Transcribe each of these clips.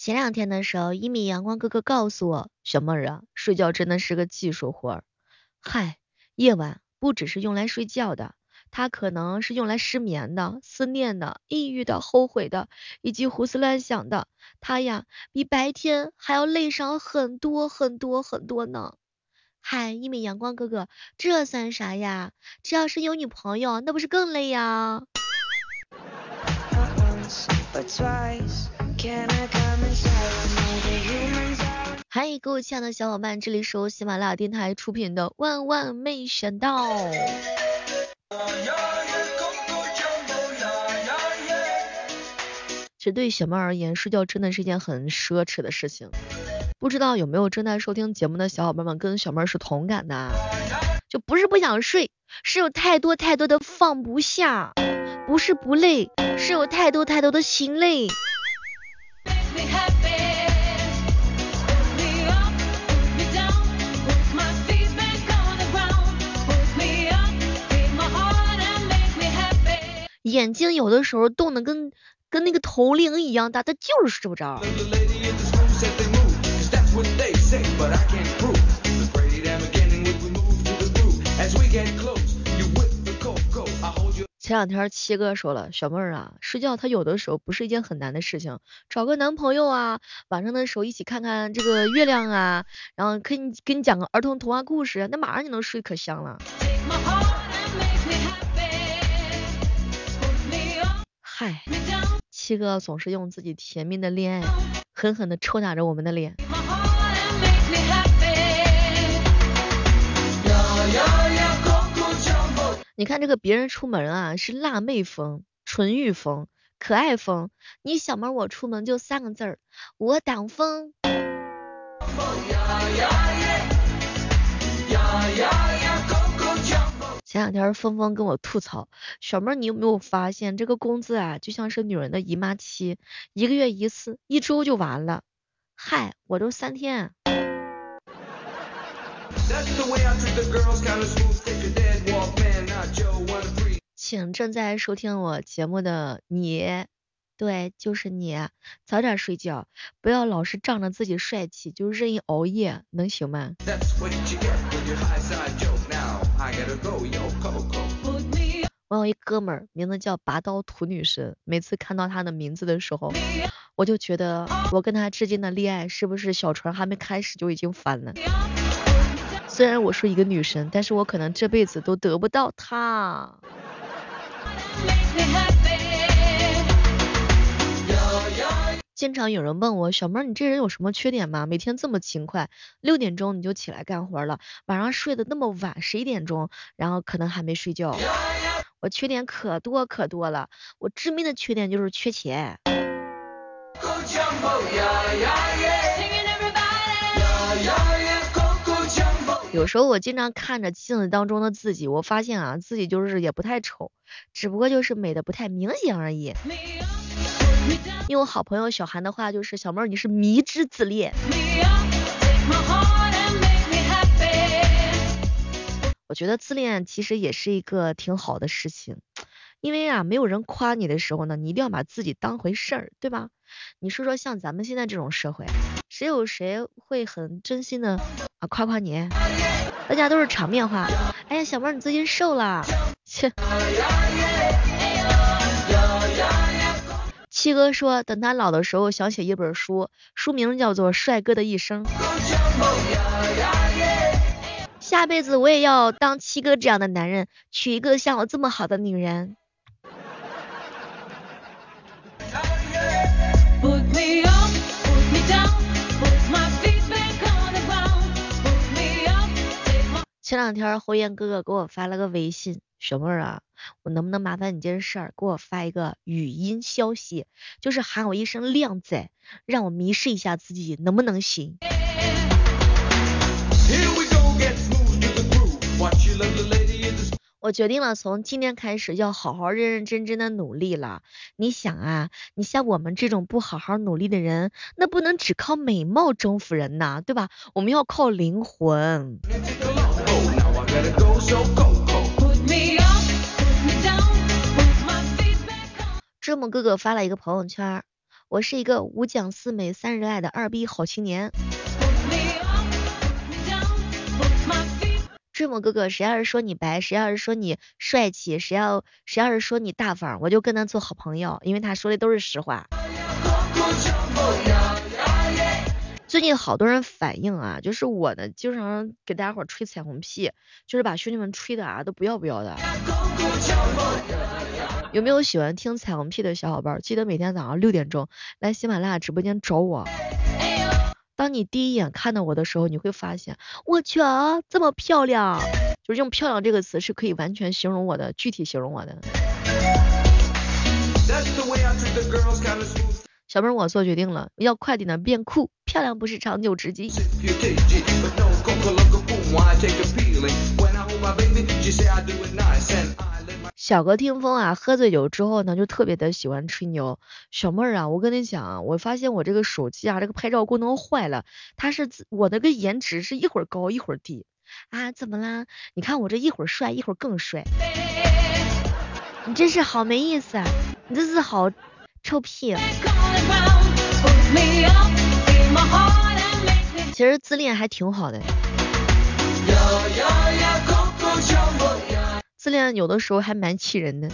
前两天的时候，一米阳光哥哥告诉我，小妹儿啊，睡觉真的是个技术活儿。嗨，夜晚不只是用来睡觉的，它可能是用来失眠的、思念的、抑郁的、后悔的，以及胡思乱想的。它呀，比白天还要累上很多很多很多呢。嗨，一米阳光哥哥，这算啥呀？这要是有女朋友，那不是更累呀？嗨，各位亲爱的小伙伴，这里是由喜马拉雅电台出品的《万万没想到》。其实对小妹而言，睡觉真的是一件很奢侈的事情。不知道有没有正在收听节目的小伙伴们跟小妹是同感的？就不是不想睡，是有太多太多的放不下；不是不累，是有太多太多的心累。眼睛有的时候动的跟跟那个头铃一样大，他就是睡不着。前两天七哥说了，小妹儿啊，睡觉他有的时候不是一件很难的事情，找个男朋友啊，晚上的时候一起看看这个月亮啊，然后给你给你讲个儿童童话故事，那马上就能睡可香了。嗨，七哥总是用自己甜蜜的恋爱，狠狠的抽打着我们的脸。你看这个别人出门啊是辣妹风、纯欲风、可爱风，你小妹我出门就三个字儿，我挡风。前两天峰峰跟我吐槽，小妹你有没有发现这个工资啊就像是女人的姨妈期，一个月一次，一周就完了。嗨，我都三天。请正在收听我节目的你，对，就是你，早点睡觉，不要老是仗着自己帅气就任意熬夜，能行吗？我有一哥们儿，名字叫拔刀屠女神，每次看到他的名字的时候，我就觉得我跟他之间的恋爱是不是小船还没开始就已经翻了？虽然我是一个女神，但是我可能这辈子都得不到他。经常有人问我，小妹儿，你这人有什么缺点吗？每天这么勤快，六点钟你就起来干活了，晚上睡得那么晚，十一点钟，然后可能还没睡觉。我缺点可多可多了，我致命的缺点就是缺钱。有时候我经常看着镜子当中的自己，我发现啊，自己就是也不太丑，只不过就是美的不太明显而已。用我好朋友小韩的话就是，小妹儿你是迷之自恋。我觉得自恋其实也是一个挺好的事情，因为啊，没有人夸你的时候呢，你一定要把自己当回事儿，对吧？你说说像咱们现在这种社会，谁有谁会很真心的啊夸夸你？大家都是场面话。哎呀，小妹儿你最近瘦了，切。七哥说，等他老的时候想写一本书，书名叫做《帅哥的一生》。下辈子我也要当七哥这样的男人，娶一个像我这么好的女人。前两天侯岩哥哥给我发了个微信。小妹儿啊，我能不能麻烦你件事儿，给我发一个语音消息，就是喊我一声靓仔，让我迷失一下自己，能不能行？我决定了，从今天开始要好好认认真真的努力了。你想啊，你像我们这种不好好努力的人，那不能只靠美貌征服人呐，对吧？我们要靠灵魂。这么哥哥发了一个朋友圈，我是一个五讲四美三热爱的二逼好青年。追梦哥哥，谁要是说你白，谁要是说你帅气，谁要谁要是说你大方，我就跟他做好朋友，因为他说的都是实话。最近好多人反映啊，就是我呢经常给大家伙吹彩虹屁，就是把兄弟们吹的啊都不要不要的。有没有喜欢听彩虹屁的小伙伴？记得每天早上六点钟来喜马拉雅直播间找我。当你第一眼看到我的时候，你会发现，我去啊，这么漂亮，就是用漂亮这个词是可以完全形容我的，具体形容我的。小妹，我做决定了，要快点的变酷，漂亮不是长久之计。小哥听风啊，喝醉酒之后呢，就特别的喜欢吹牛。小妹儿啊，我跟你讲啊，我发现我这个手机啊，这个拍照功能坏了，它是我那个颜值是一会儿高一会儿低啊，怎么啦？你看我这一会儿帅一会儿更帅，你真是好没意思啊，你这是好臭屁。其实自恋还挺好的。自恋有的时候还蛮气人的。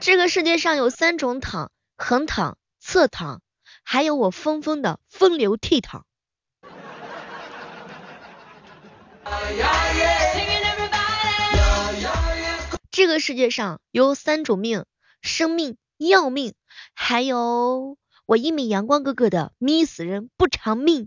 这个世界上有三种躺：横躺、侧躺，还有我疯疯的风流倜傥。这个世界上有三种命：生命、要命，还有我一米阳光哥哥的迷死人不偿命。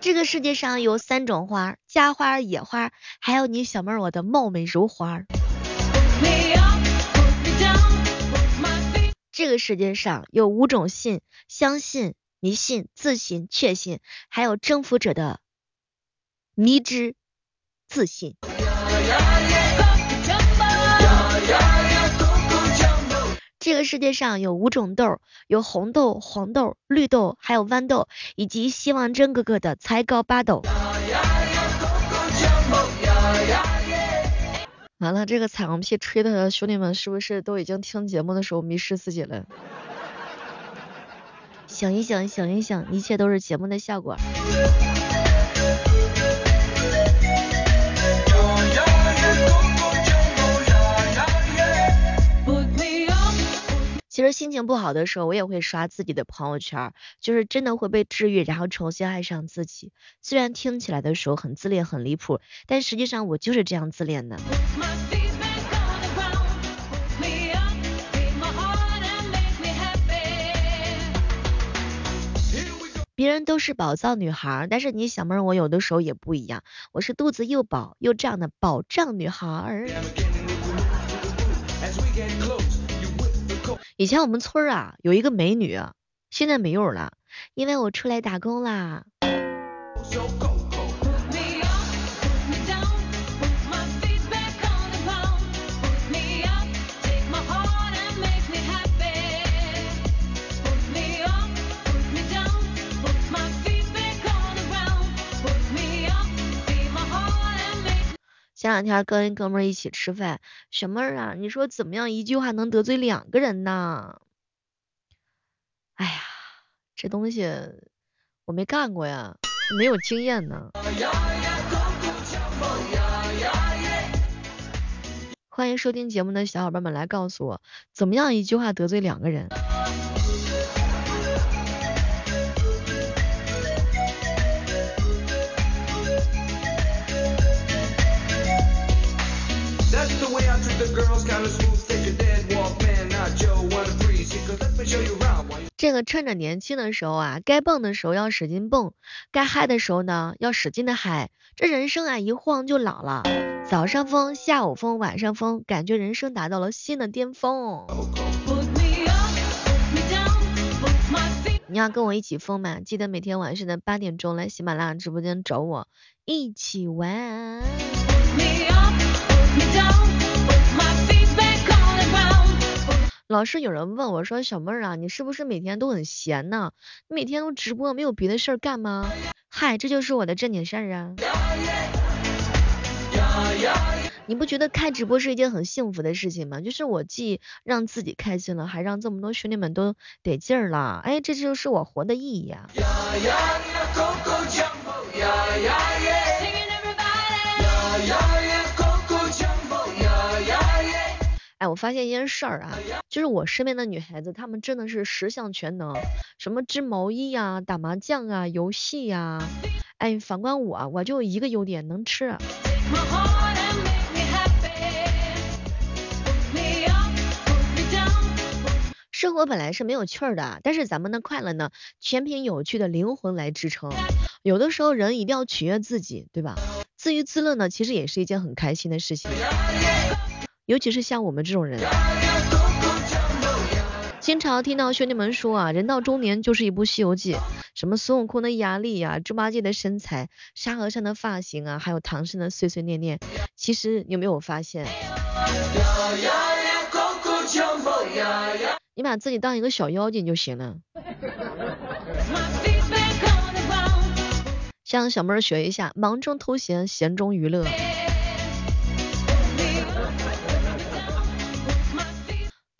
这个世界上有三种花，家花、野花，还有你小妹儿我的貌美如花。这个世界上有五种信，相信、迷信、自信、确信，还有征服者的迷之自信。这个世界上有五种豆，有红豆、黄豆、绿豆，还有豌豆，以及希望真哥哥的才高八斗。完了，这个彩虹屁吹的兄弟们是不是都已经听节目的时候迷失自己了？醒一醒，醒一醒，一切都是节目的效果。其实心情不好的时候，我也会刷自己的朋友圈，就是真的会被治愈，然后重新爱上自己。虽然听起来的时候很自恋、很离谱，但实际上我就是这样自恋的。别人都是宝藏女孩，但是你小妹我有的时候也不一样，我是肚子又饱又胀的宝藏女孩。以前我们村啊有一个美女，现在没有了，因为我出来打工啦。前两天跟一哥们儿一起吃饭，小妹儿啊，你说怎么样一句话能得罪两个人呢？哎呀，这东西我没干过呀，没有经验呢。欢迎收听节目的小伙伴们来告诉我，怎么样一句话得罪两个人？这个趁着年轻的时候啊，该蹦的时候要使劲蹦，该嗨的时候呢要使劲的嗨。这人生啊一晃就老了，早上疯，下午疯，晚上疯，感觉人生达到了新的巅峰。你要跟我一起疯吗？记得每天晚上的八点钟来喜马拉雅直播间找我一起玩。老是有人问我说：“小妹儿啊，你是不是每天都很闲呢？你每天都直播，没有别的事儿干吗？”嗨，这就是我的正经事儿啊。你不觉得开直播是一件很幸福的事情吗？就是我既让自己开心了，还让这么多兄弟们都得劲儿了，哎，这就是我活的意义啊！哎，我发现一件事儿啊，就是我身边的女孩子，她们真的是十项全能，什么织毛衣呀、打麻将啊、游戏呀。哎，反观我，我就一个优点，能吃。生活本来是没有趣儿的，但是咱们的快乐呢，全凭有趣的灵魂来支撑。有的时候人一定要取悦自己，对吧？自娱自乐呢，其实也是一件很开心的事情。尤其是像我们这种人，经常听到兄弟们说啊，人到中年就是一部西游记，什么孙悟空的压力呀，猪八戒的身材，沙和尚的发型啊，还有唐僧的碎碎念念。其实你有没有发现，你把自己当一个小妖精就行了。向小妹儿学一下，忙中偷闲，闲中娱乐。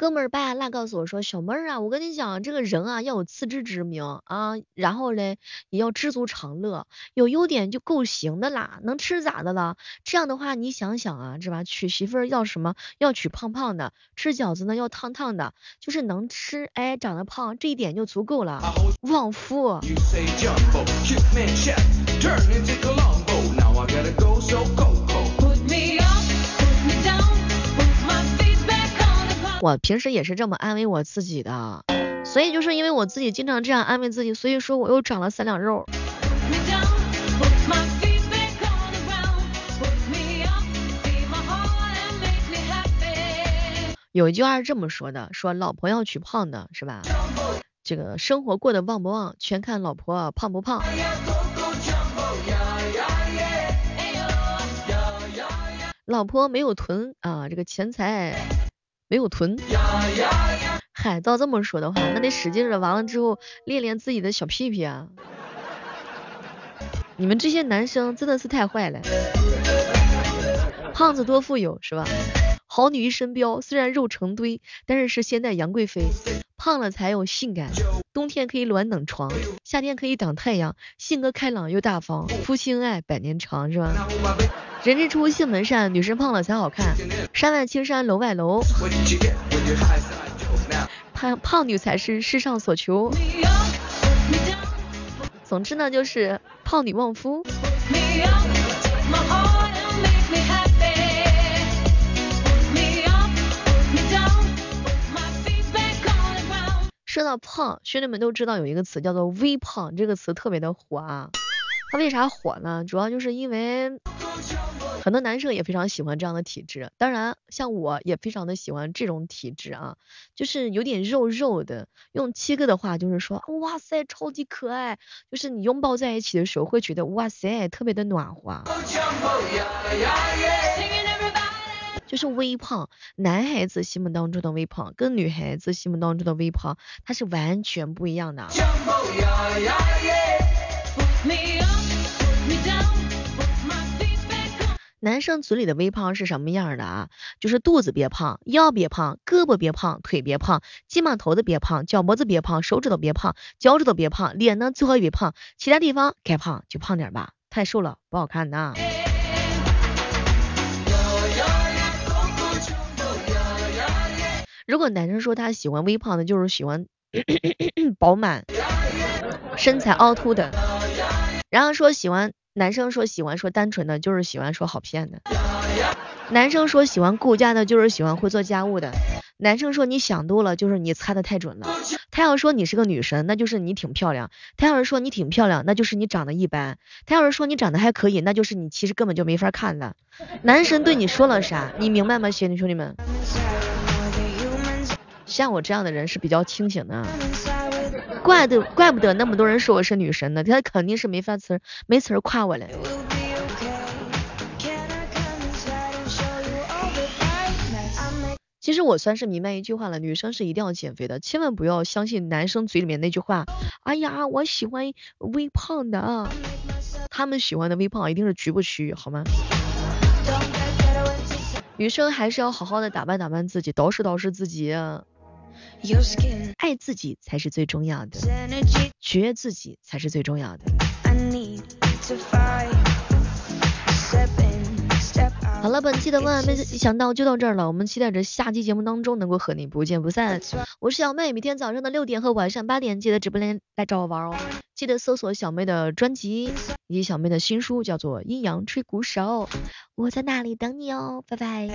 哥们儿巴拉告诉我说，小妹儿啊，我跟你讲，这个人啊要有自知之明啊，然后嘞也要知足常乐，有优点就够行的啦，能吃咋的了？这样的话你想想啊，是吧？娶媳妇儿要什么？要娶胖胖的，吃饺子呢要烫烫的，就是能吃，哎，长得胖，这一点就足够了。旺夫。我平时也是这么安慰我自己的，所以就是因为我自己经常这样安慰自己，所以说我又长了三两肉。有一句话是这么说的，说老婆要娶胖的，是吧？这个生活过得旺不旺，全看老婆胖不胖。老婆没有囤啊，这个钱财。没有囤，嗨，照这么说的话，那得使劲的，完了之后练练自己的小屁屁啊！你们这些男生真的是太坏了，胖子多富有是吧？好女一身膘，虽然肉成堆，但是是现代杨贵妃，胖了才有性感。冬天可以暖冷床，夏天可以挡太阳，性格开朗又大方，夫妻恩爱百年长，是吧？人之初性本善，女生胖了才好看。山外青山楼外楼，胖胖女才是世上所求。总之呢，就是胖女旺夫。说到胖，兄弟们都知道有一个词叫做微胖，这个词特别的火啊。它为啥火呢？主要就是因为很多男生也非常喜欢这样的体质，当然像我也非常的喜欢这种体质啊，就是有点肉肉的。用七哥的话就是说，哇塞，超级可爱，就是你拥抱在一起的时候会觉得哇塞，特别的暖和。就是微胖，男孩子心目当中的微胖跟女孩子心目当中的微胖，它是完全不一样的。男生嘴里的微胖是什么样的啊？就是肚子别胖，腰别胖，胳膊别胖，腿别胖，肩膀头子别胖，脚脖子别胖，手指头别胖，脚趾头别胖，脸呢最好也别胖，其他地方该胖就胖点吧，太瘦了不好看的。如果男生说他喜欢微胖的，就是喜欢 饱满、身材凹凸的；然后说喜欢男生说喜欢说单纯的，就是喜欢说好骗的；男生说喜欢顾家的，就是喜欢会做家务的；男生说你想多了，就是你猜的太准了；他要说你是个女神，那就是你挺漂亮；他要是说你挺漂亮，那就是你长得一般；他要是说你长得还可以，那就是你其实根本就没法看的。男神对你说了啥？你明白吗，兄弟兄弟们？像我这样的人是比较清醒的，怪得怪不得那么多人说我是女神呢，他肯定是没法词儿没词儿夸我了。其实我算是明白一句话了，女生是一定要减肥的，千万不要相信男生嘴里面那句话。哎呀，我喜欢微胖的，他们喜欢的微胖一定是局部区域，好吗？女生还是要好好的打扮打扮自己，捯饬捯饬自己，爱自己才是最重要的，觉自己才是最重要的。好了，本期的万万没想到就到这儿了，我们期待着下期节目当中能够和你不见不散。我是小妹，每天早上的六点和晚上八点记得直播间来找我玩哦，记得搜索小妹的专辑以及小妹的新书，叫做《阴阳吹鼓手》，我在那里等你哦，拜拜。